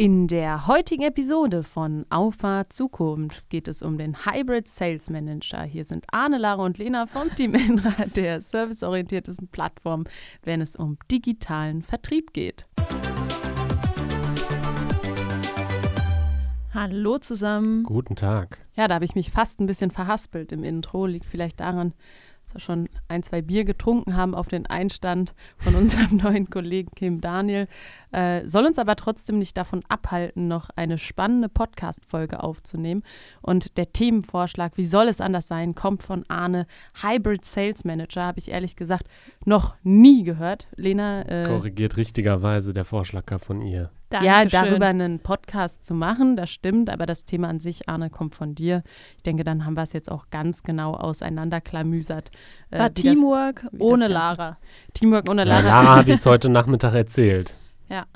In der heutigen Episode von Auffahrt Zukunft geht es um den Hybrid Sales Manager. Hier sind Arne, Lara und Lena vom Team Enra, der serviceorientiertesten Plattform, wenn es um digitalen Vertrieb geht. Hallo zusammen. Guten Tag. Ja, da habe ich mich fast ein bisschen verhaspelt im Intro. Liegt vielleicht daran, dass wir schon ein, zwei Bier getrunken haben auf den Einstand von unserem neuen Kollegen Kim Daniel. Äh, soll uns aber trotzdem nicht davon abhalten, noch eine spannende Podcast-Folge aufzunehmen. Und der Themenvorschlag, wie soll es anders sein, kommt von Arne, Hybrid Sales Manager, habe ich ehrlich gesagt noch nie gehört. Lena. Äh, Korrigiert richtigerweise der Vorschlag von ihr. Dankeschön. Ja, darüber einen Podcast zu machen, das stimmt, aber das Thema an sich, Arne, kommt von dir. Ich denke, dann haben wir es jetzt auch ganz genau auseinanderklamüsert. Äh, War Teamwork das, ohne Lara. Teamwork ohne Lara. Ja, Lara habe ich es heute Nachmittag erzählt. Ja.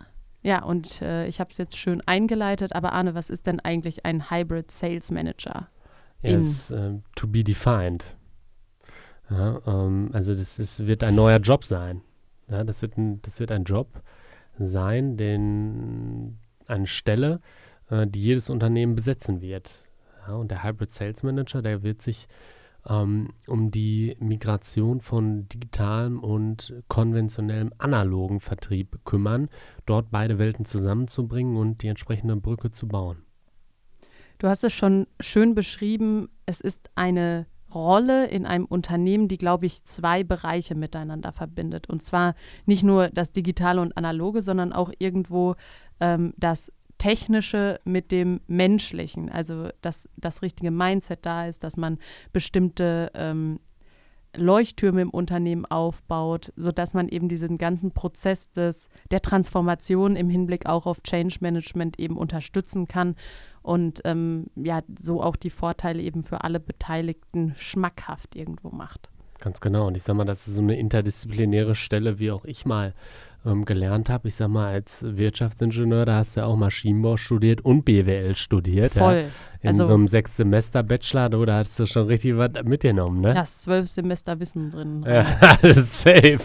Ja, und äh, ich habe es jetzt schön eingeleitet, aber Arne, was ist denn eigentlich ein Hybrid Sales Manager? Yes, uh, to be defined. Ja, ähm, also das, das, wird ein neuer Job sein. Ja, das, wird ein, das wird ein Job sein, den, eine Stelle, äh, die jedes Unternehmen besetzen wird. Ja, und der Hybrid Sales Manager, der wird sich um die Migration von digitalem und konventionellem analogen Vertrieb kümmern, dort beide Welten zusammenzubringen und die entsprechende Brücke zu bauen. Du hast es schon schön beschrieben, es ist eine Rolle in einem Unternehmen, die, glaube ich, zwei Bereiche miteinander verbindet. Und zwar nicht nur das Digitale und Analoge, sondern auch irgendwo ähm, das Technische mit dem Menschlichen, also dass das richtige Mindset da ist, dass man bestimmte ähm, Leuchttürme im Unternehmen aufbaut, sodass man eben diesen ganzen Prozess des, der Transformation im Hinblick auch auf Change Management eben unterstützen kann und ähm, ja, so auch die Vorteile eben für alle Beteiligten schmackhaft irgendwo macht. Ganz genau. Und ich sage mal, das ist so eine interdisziplinäre Stelle, wie auch ich mal ähm, gelernt habe. Ich sage mal, als Wirtschaftsingenieur, da hast du ja auch Maschinenbau studiert und BWL studiert. Voll. Ja. In also, so einem sechs Semester Bachelor, da hast du schon richtig was mitgenommen, ne? Da hast zwölf Semester Wissen drin. Ja, das ist safe.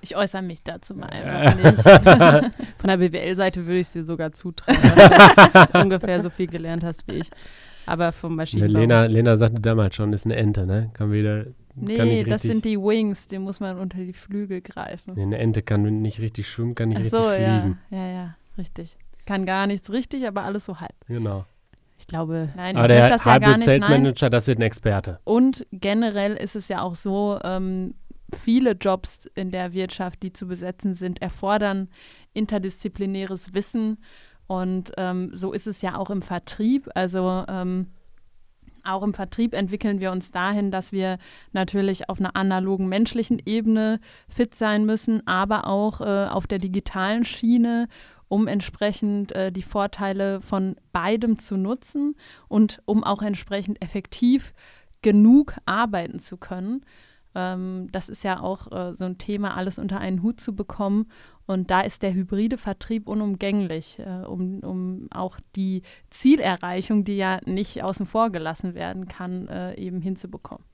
Ich äußere mich dazu mal einfach nicht. Von der BWL-Seite würde ich es dir sogar zutrauen, dass du ungefähr so viel gelernt hast wie ich. Aber vom Maschinenbau. Lena, Lena sagte damals schon, ist eine Ente, ne? Kann wieder Nee, das sind die Wings, die muss man unter die Flügel greifen. Nee, eine Ente kann nicht richtig schwimmen, kann nicht Ach so, richtig fliegen. Ja, ja, ja, richtig. Kann gar nichts richtig, aber alles so halb. Genau. Ich glaube, nein, aber der das ja gar nicht, Sales Manager, das wird ein Experte. Und generell ist es ja auch so, ähm, viele Jobs in der Wirtschaft, die zu besetzen sind, erfordern interdisziplinäres Wissen. Und ähm, so ist es ja auch im Vertrieb. Also ähm, auch im Vertrieb entwickeln wir uns dahin, dass wir natürlich auf einer analogen menschlichen Ebene fit sein müssen, aber auch äh, auf der digitalen Schiene, um entsprechend äh, die Vorteile von beidem zu nutzen und um auch entsprechend effektiv genug arbeiten zu können. Ähm, das ist ja auch äh, so ein Thema, alles unter einen Hut zu bekommen. Und da ist der hybride Vertrieb unumgänglich, äh, um, um auch die Zielerreichung, die ja nicht außen vor gelassen werden kann, äh, eben hinzubekommen.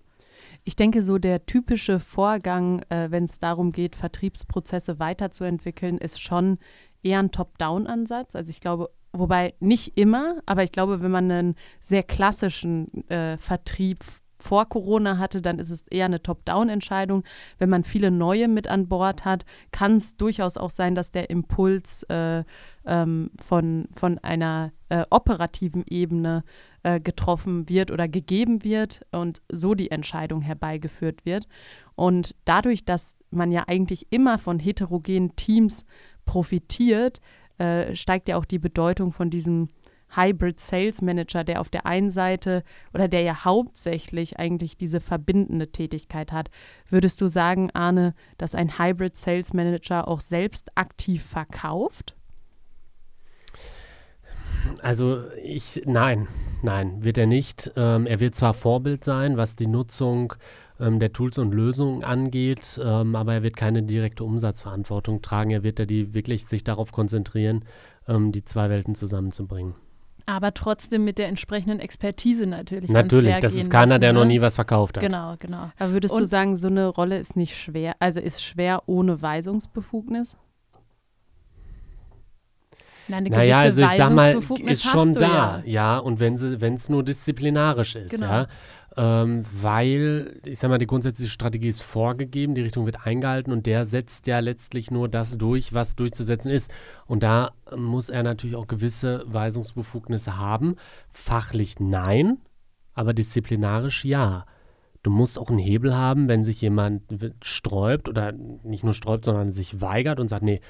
Ich denke, so der typische Vorgang, äh, wenn es darum geht, Vertriebsprozesse weiterzuentwickeln, ist schon eher ein Top-Down-Ansatz. Also ich glaube, wobei nicht immer, aber ich glaube, wenn man einen sehr klassischen äh, Vertrieb vor Corona hatte, dann ist es eher eine Top-Down-Entscheidung. Wenn man viele neue mit an Bord hat, kann es durchaus auch sein, dass der Impuls äh, ähm, von, von einer äh, operativen Ebene äh, getroffen wird oder gegeben wird und so die Entscheidung herbeigeführt wird. Und dadurch, dass man ja eigentlich immer von heterogenen Teams profitiert, äh, steigt ja auch die Bedeutung von diesem Hybrid Sales Manager, der auf der einen Seite oder der ja hauptsächlich eigentlich diese verbindende Tätigkeit hat. Würdest du sagen, Arne, dass ein Hybrid Sales Manager auch selbst aktiv verkauft? Also ich, nein, nein, wird er nicht. Ähm, er wird zwar Vorbild sein, was die Nutzung ähm, der Tools und Lösungen angeht, ähm, aber er wird keine direkte Umsatzverantwortung tragen. Er wird ja die wirklich sich darauf konzentrieren, ähm, die zwei Welten zusammenzubringen. Aber trotzdem mit der entsprechenden Expertise natürlich. Natürlich, das ist keiner, lassen, der ne? noch nie was verkauft hat. Genau, genau. Aber würdest Und du sagen, so eine Rolle ist nicht schwer, also ist schwer ohne Weisungsbefugnis? eine naja, also ich sag mal, Weisungsbefugnis ist schon da, Ja. ja, und wenn es nur disziplinarisch ist, Genau. ja. Ähm, weil, ich sag mal, die grundsätzliche Strategie ist vorgegeben, die Richtung wird eingehalten und der setzt ja letztlich nur das durch, was durchzusetzen ist. Und da muss er natürlich auch gewisse Weisungsbefugnisse haben. Fachlich nein, aber disziplinarisch ja. Du musst auch einen Hebel haben, wenn sich jemand sträubt oder nicht nur sträubt, sondern sich weigert und sagt, nee,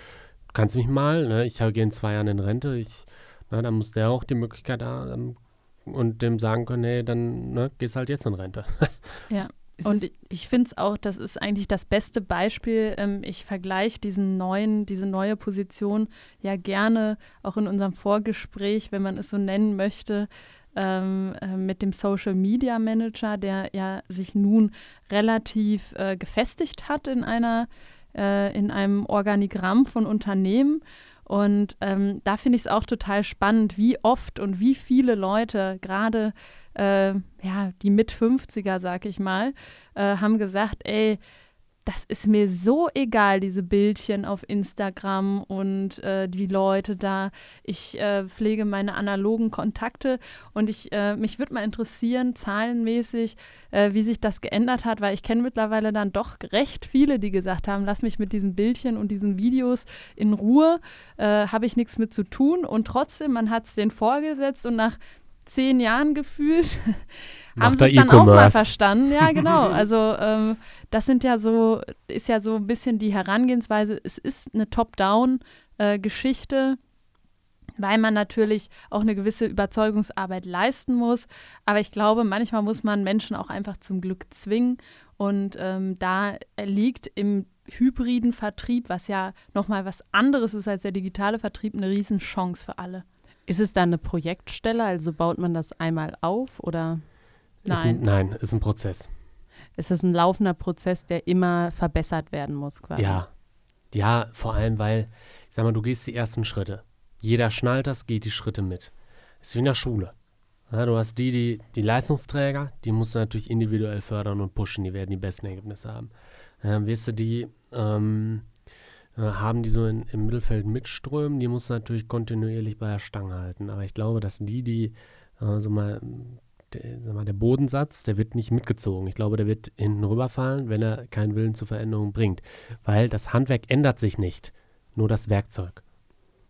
kannst mich mal, ne, ich gehe in zwei Jahren in Rente, ich, na, dann muss der auch die Möglichkeit haben und dem sagen können, nee, dann ne, gehst halt jetzt in Rente. Ja. Es Und ich finde es auch, das ist eigentlich das beste Beispiel. Ähm, ich vergleiche diesen neuen, diese neue Position ja gerne auch in unserem Vorgespräch, wenn man es so nennen möchte, ähm, äh, mit dem Social Media Manager, der ja sich nun relativ äh, gefestigt hat in einer äh, in einem Organigramm von Unternehmen. Und ähm, da finde ich es auch total spannend, wie oft und wie viele Leute, gerade äh, ja, die Mit-50er, sag ich mal, äh, haben gesagt, ey, das ist mir so egal, diese Bildchen auf Instagram und äh, die Leute da. Ich äh, pflege meine analogen Kontakte und ich, äh, mich würde mal interessieren, zahlenmäßig, äh, wie sich das geändert hat, weil ich kenne mittlerweile dann doch recht viele, die gesagt haben, lass mich mit diesen Bildchen und diesen Videos in Ruhe, äh, habe ich nichts mit zu tun und trotzdem, man hat es denen vorgesetzt und nach zehn Jahren gefühlt haben sie es dann auch mal verstanden. Ja, genau. Also ähm, das sind ja so, ist ja so ein bisschen die Herangehensweise. Es ist eine Top-Down-Geschichte, weil man natürlich auch eine gewisse Überzeugungsarbeit leisten muss. Aber ich glaube, manchmal muss man Menschen auch einfach zum Glück zwingen. Und ähm, da liegt im hybriden Vertrieb, was ja nochmal was anderes ist als der digitale Vertrieb, eine Riesenchance für alle. Ist es da eine Projektstelle? Also baut man das einmal auf oder Ist ein, nein, ist ein Prozess. ist es ein laufender Prozess, der immer verbessert werden muss? Quasi? Ja. Ja, vor allem, weil, ich sag mal, du gehst die ersten Schritte. Jeder schnallt das, geht die Schritte mit. Ist wie in der Schule. Ja, du hast die, die, die Leistungsträger, die musst du natürlich individuell fördern und pushen, die werden die besten Ergebnisse haben. Ähm, wirst du die ähm, äh, haben, die so in, im Mittelfeld mitströmen, die musst du natürlich kontinuierlich bei der Stange halten. Aber ich glaube, dass die, die äh, so mal der, sag mal, der Bodensatz, der wird nicht mitgezogen. Ich glaube, der wird hinten rüberfallen, wenn er keinen Willen zur Veränderung bringt. Weil das Handwerk ändert sich nicht, nur das Werkzeug.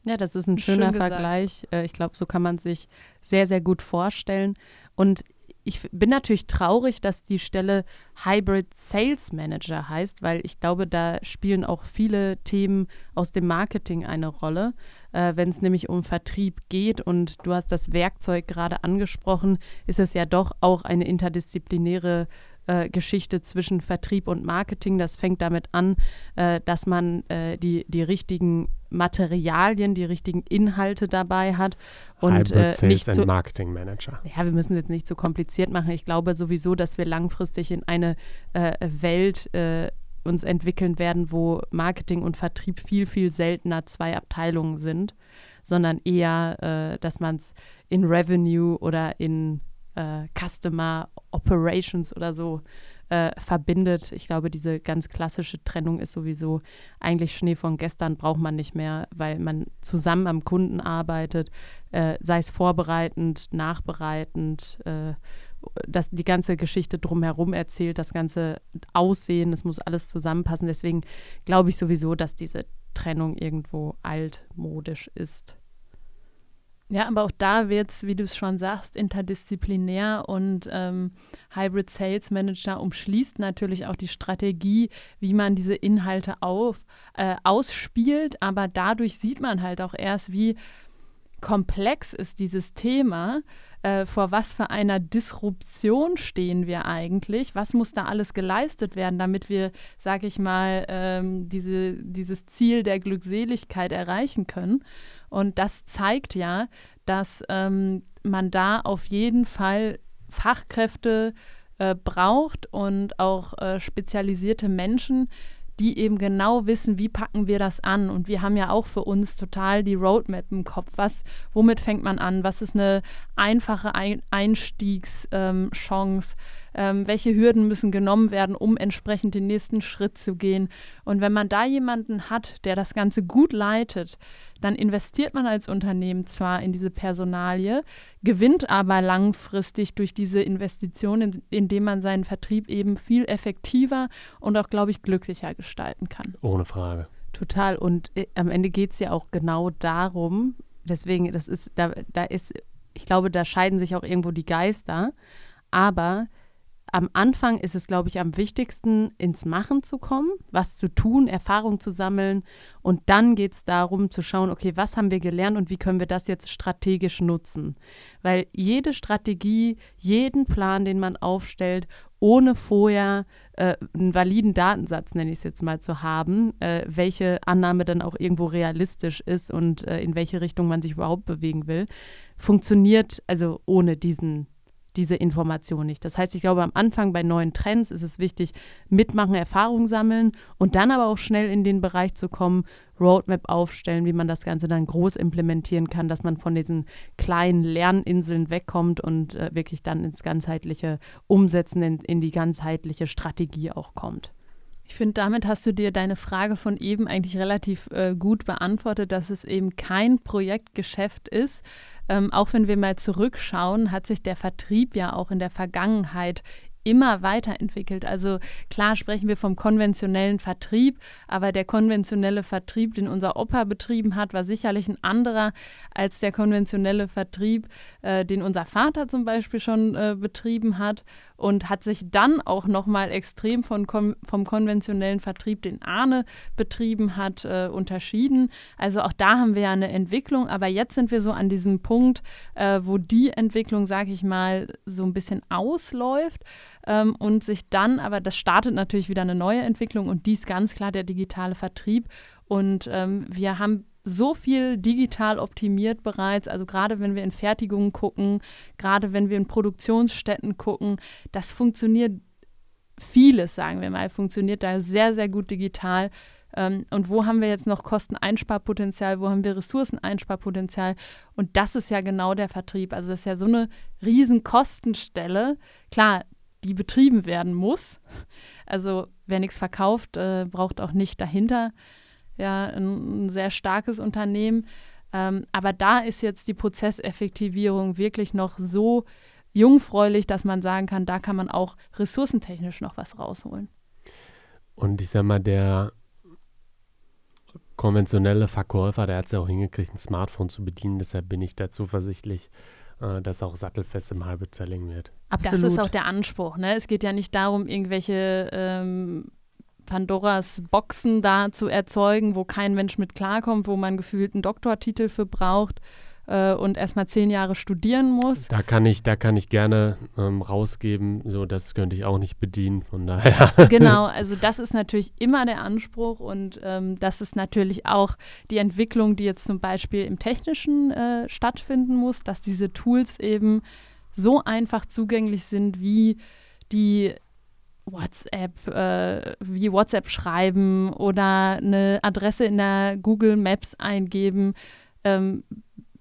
Ja, das ist ein Schön schöner gesagt. Vergleich. Äh, Ich glaube, so kann man sich sehr, sehr gut vorstellen. Und ich bin natürlich traurig, dass die Stelle Hybrid Sales Manager heißt, weil ich glaube, da spielen auch viele Themen aus dem Marketing eine Rolle, äh, wenn es nämlich um Vertrieb geht. Und du hast das Werkzeug gerade angesprochen, ist es ja doch auch eine interdisziplinäre äh, Geschichte zwischen Vertrieb und Marketing. Das fängt damit an, äh, dass man äh, die, die richtigen Materialien, die richtigen Inhalte dabei hat und äh, nicht so, Marketing Manager. ja, wir müssen es jetzt nicht zu kompliziert machen. Ich glaube sowieso, dass wir langfristig in eine äh, Welt äh, uns entwickeln werden, wo Marketing und Vertrieb viel, viel seltener zwei Abteilungen sind, sondern eher, dass man es in Revenue oder in äh, Customer Operations oder so äh, verbindet. Ich glaube, diese ganz klassische Trennung ist sowieso eigentlich Schnee von gestern, braucht man nicht mehr, weil man zusammen am Kunden arbeitet, äh, sei es vorbereitend, nachbereitend, äh, das, die ganze Geschichte drumherum erzählt, das ganze Aussehen, das muss alles zusammenpassen. Deswegen glaube ich sowieso, dass diese Trennung irgendwo altmodisch ist. Ja, aber auch da wird es, wie du es schon sagst, interdisziplinär und ähm, Hybrid Sales Manager umschließt natürlich auch die Strategie, wie man diese Inhalte auf, äh, ausspielt, aber dadurch sieht man halt auch erst, wie komplex ist dieses Thema, äh, vor was für einer Disruption stehen wir eigentlich, was muss da alles geleistet werden, damit wir, sag ich mal, ähm, diese, dieses Ziel der Glückseligkeit erreichen können. Und das zeigt ja, dass ähm, man da auf jeden Fall Fachkräfte äh, braucht und auch äh, spezialisierte Menschen, die eben genau wissen, wie packen wir das an. Und wir haben ja auch für uns total die Roadmap im Kopf. Was, womit fängt man an? Was ist eine einfache Ein Einstiegschance? Ähm? Ähm, welche Hürden müssen genommen werden, um entsprechend den nächsten Schritt zu gehen. Und wenn man da jemanden hat, der das Ganze gut leitet, dann investiert man als Unternehmen zwar in diese Personalie, gewinnt aber langfristig durch diese Investitionen, indem man seinen Vertrieb eben viel effektiver und auch, glaube ich, glücklicher gestalten kann. Ohne Frage. Total. Und äh, am Ende geht es ja auch genau darum, deswegen, das ist, da, da ist, ich glaube, da scheiden sich auch irgendwo die Geister. Aber am Anfang ist es, glaube ich, am wichtigsten, ins Machen zu kommen, was zu tun, Erfahrung zu sammeln. Und dann geht es darum zu schauen, okay, was haben wir gelernt und wie können wir das jetzt strategisch nutzen. Weil jede Strategie, jeden Plan, den man aufstellt, ohne vorher äh, einen validen Datensatz, nenne ich es jetzt mal, zu haben, äh, welche Annahme dann auch irgendwo realistisch ist und äh, in welche Richtung man sich überhaupt bewegen will, funktioniert also ohne diesen diese Information nicht. Das heißt, ich glaube, am Anfang bei neuen Trends ist es wichtig, mitmachen, Erfahrung sammeln und dann aber auch schnell in den Bereich zu kommen, Roadmap aufstellen, wie man das Ganze dann groß implementieren kann, dass man von diesen kleinen Lerninseln wegkommt und äh, wirklich dann ins ganzheitliche Umsetzen, in, in die ganzheitliche Strategie auch kommt. Ich finde, damit hast du dir deine Frage von eben eigentlich relativ äh, gut beantwortet, dass es eben kein Projektgeschäft ist. Ähm, auch wenn wir mal zurückschauen, hat sich der Vertrieb ja auch in der Vergangenheit immer weiterentwickelt. Also klar sprechen wir vom konventionellen Vertrieb, aber der konventionelle Vertrieb, den unser Opa betrieben hat, war sicherlich ein anderer als der konventionelle Vertrieb, äh, den unser Vater zum Beispiel schon äh, betrieben hat und hat sich dann auch nochmal extrem von, vom konventionellen Vertrieb, den Ahne betrieben hat, äh, unterschieden. Also auch da haben wir ja eine Entwicklung, aber jetzt sind wir so an diesem Punkt, äh, wo die Entwicklung, sage ich mal, so ein bisschen ausläuft ähm, und sich dann, aber das startet natürlich wieder eine neue Entwicklung und dies ganz klar der digitale Vertrieb. Und ähm, wir haben so viel digital optimiert bereits. Also gerade wenn wir in Fertigungen gucken, gerade wenn wir in Produktionsstätten gucken, das funktioniert vieles, sagen wir mal, funktioniert da sehr, sehr gut digital. Ähm, und wo haben wir jetzt noch Kosteneinsparpotenzial, wo haben wir Ressourceneinsparpotenzial? Und das ist ja genau der Vertrieb. Also das ist ja so eine riesen Kostenstelle. Klar, die betrieben werden muss. Also wer nichts verkauft, äh, braucht auch nicht dahinter ja, ein, ein sehr starkes Unternehmen. Ähm, aber da ist jetzt die Prozesseffektivierung wirklich noch so jungfräulich, dass man sagen kann, da kann man auch ressourcentechnisch noch was rausholen. Und ich sag mal, der konventionelle Verkäufer, der hat es ja auch hingekriegt, ein Smartphone zu bedienen. Deshalb bin ich da zuversichtlich, äh, dass auch sattelfest im Hybrid Selling wird. Absolut. Das ist auch der Anspruch. Ne? Es geht ja nicht darum, irgendwelche ähm, Pandoras Boxen da zu erzeugen, wo kein Mensch mit klarkommt, wo man gefühlt einen Doktortitel für braucht äh, und erstmal zehn Jahre studieren muss. Da kann ich, da kann ich gerne ähm, rausgeben, so das könnte ich auch nicht bedienen, von daher. Genau, also das ist natürlich immer der Anspruch und ähm, das ist natürlich auch die Entwicklung, die jetzt zum Beispiel im Technischen äh, stattfinden muss, dass diese Tools eben so einfach zugänglich sind wie die WhatsApp, äh, wie WhatsApp schreiben oder eine Adresse in der Google Maps eingeben. Ähm,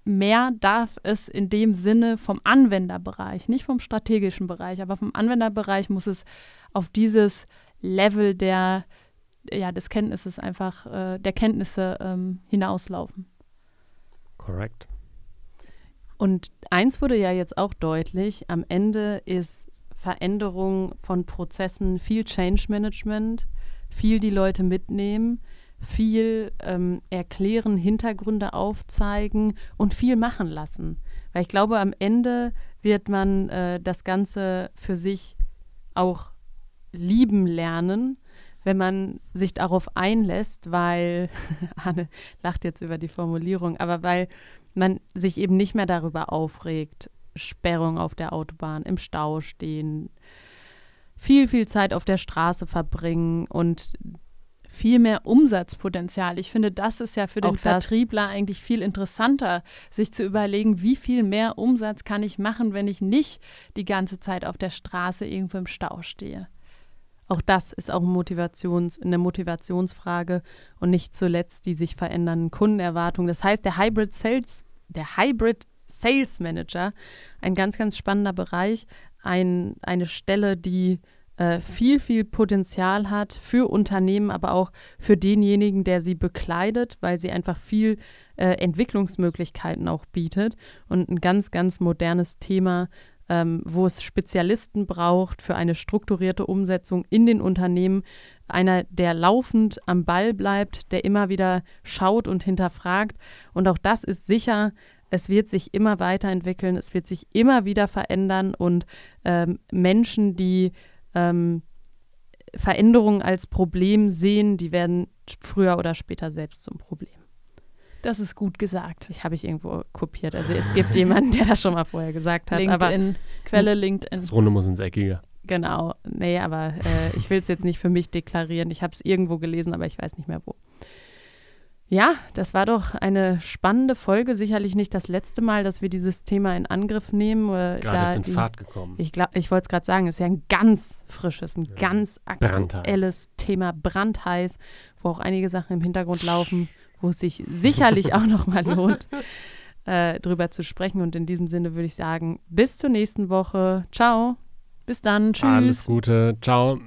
mehr darf es in dem Sinne vom Anwenderbereich, nicht vom strategischen Bereich, aber vom Anwenderbereich muss es auf dieses Level der, ja, des Kenntnisses einfach, äh, der Kenntnisse ähm, hinauslaufen. Korrekt. Und eins wurde ja jetzt auch deutlich, am Ende ist Veränderung von Prozessen, viel Change Management, viel die Leute mitnehmen, viel ähm, erklären, Hintergründe aufzeigen und viel machen lassen. Weil ich glaube, am Ende wird man äh, das Ganze für sich auch lieben lernen, wenn man sich darauf einlässt, weil, Anne lacht jetzt über die Formulierung, aber weil man sich eben nicht mehr darüber aufregt, Sperrung auf der Autobahn, im Stau stehen, viel, viel Zeit auf der Straße verbringen und viel mehr Umsatzpotenzial. Ich finde, das ist ja für den Vertriebler eigentlich viel interessanter, sich zu überlegen, wie viel mehr Umsatz kann ich machen, wenn ich nicht die ganze Zeit auf der Straße irgendwo im Stau stehe. Auch das ist auch Motivations, eine Motivationsfrage und nicht zuletzt die sich verändernden Kundenerwartungen. Das heißt, der Hybrid Sales, der Hybrid Sales Manager, ein ganz, ganz spannender Bereich. ein, eine Stelle, die äh, viel, viel Potenzial hat für Unternehmen, aber auch für denjenigen, der sie bekleidet, weil sie einfach viel äh, Entwicklungsmöglichkeiten auch bietet und ein ganz, ganz modernes Thema, ähm, wo es Spezialisten braucht für eine strukturierte Umsetzung in den Unternehmen. Einer, der laufend am Ball bleibt, der immer wieder schaut und hinterfragt. Und auch das ist sicher es wird sich immer weiterentwickeln, es wird sich immer wieder verändern und ähm, Menschen, die ähm, Veränderungen als Problem sehen, die werden früher oder später selbst zum Problem. Das ist gut gesagt. Ich habe ich irgendwo kopiert. Also es gibt jemanden, der das schon mal vorher gesagt hat. LinkedIn, aber, Quelle LinkedIn. Das Runde muss ins Eckige. Genau. Nee, aber äh, ich will es jetzt nicht für mich deklarieren. Ich habe es irgendwo gelesen, aber ich weiß nicht mehr wo. Ja, das war doch eine spannende Folge. Sicherlich nicht das letzte Mal, dass wir dieses Thema in Angriff nehmen. Gerade ist in Fahrt gekommen. Ich, ich wollte es gerade sagen, es ist ja ein ganz frisches, ein ja. ganz aktuelles brandheiß. Thema, brandheiß, wo auch einige Sachen im Hintergrund laufen, wo es sich sicherlich auch nochmal lohnt, äh, drüber zu sprechen. Und in diesem Sinne würde ich sagen, bis zur nächsten Woche. Ciao. Bis dann. Tschüss. Alles Gute. Ciao.